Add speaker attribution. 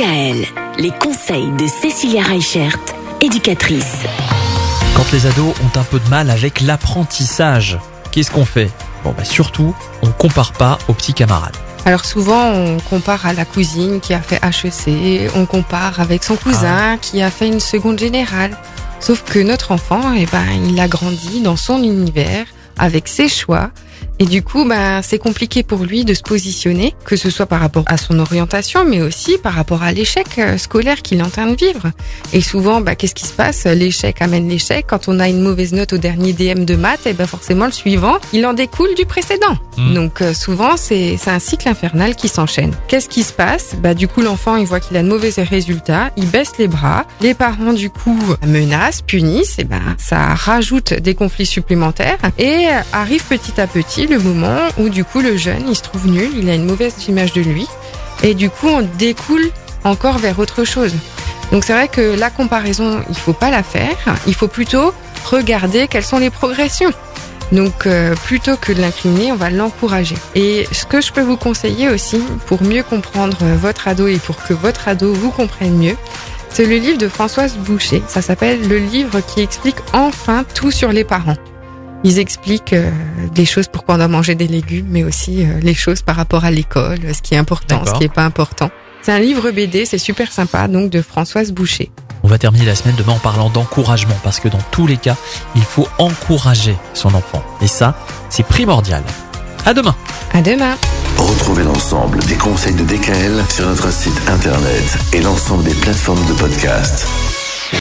Speaker 1: DKL, les conseils de Cécilia Reichert, éducatrice.
Speaker 2: Quand les ados ont un peu de mal avec l'apprentissage, qu'est-ce qu'on fait? Bon, bah surtout, on compare pas aux petits camarades.
Speaker 3: Alors souvent, on compare à la cousine qui a fait HEC, on compare avec son cousin qui a fait une seconde générale. Sauf que notre enfant, eh ben, il a grandi dans son univers, avec ses choix, et du coup, ben, c'est compliqué pour lui de se positionner, que ce soit par rapport à son orientation, mais aussi par rapport à l'échec euh, scolaire qu'il est en train de vivre. Et souvent, ben, qu'est-ce qui se passe? L'échec amène l'échec. Quand on a une mauvaise note au dernier DM de maths, et eh ben forcément le suivant, il en découle du précédent.
Speaker 2: Mm.
Speaker 3: Donc euh, souvent, c'est un cycle infernal qui s'enchaîne. Qu'est-ce qui se passe? Bah, Du coup, l'enfant, il voit qu'il a de mauvais résultats, il baisse les bras. Les parents, du coup, menacent, punissent. Et ben, ça rajoute des conflits supplémentaires. Et euh, arrive petit à petit le moment où du coup le jeune il se trouve nul, il a une mauvaise image de lui et du coup on découle encore vers autre chose. Donc c'est vrai que la comparaison il faut pas la faire, il faut plutôt regarder quelles sont les progressions. Donc euh, plutôt que de l'incliner, on va l'encourager. Et ce que je peux vous conseiller aussi pour mieux comprendre votre ado et pour que votre ado vous comprenne mieux, c'est le livre de Françoise Boucher. Ça s'appelle le livre qui explique enfin tout sur les parents. Ils expliquent euh, des choses pourquoi on doit manger des légumes, mais aussi euh, les choses par rapport à l'école, ce qui est important, ce qui est pas important. C'est un livre BD, c'est super sympa, donc de Françoise Boucher.
Speaker 2: On va terminer la semaine demain en parlant d'encouragement, parce que dans tous les cas, il faut encourager son enfant. Et ça, c'est primordial. À demain
Speaker 3: À demain.
Speaker 4: Retrouvez l'ensemble des conseils de DKL sur notre site internet et l'ensemble des plateformes de podcast.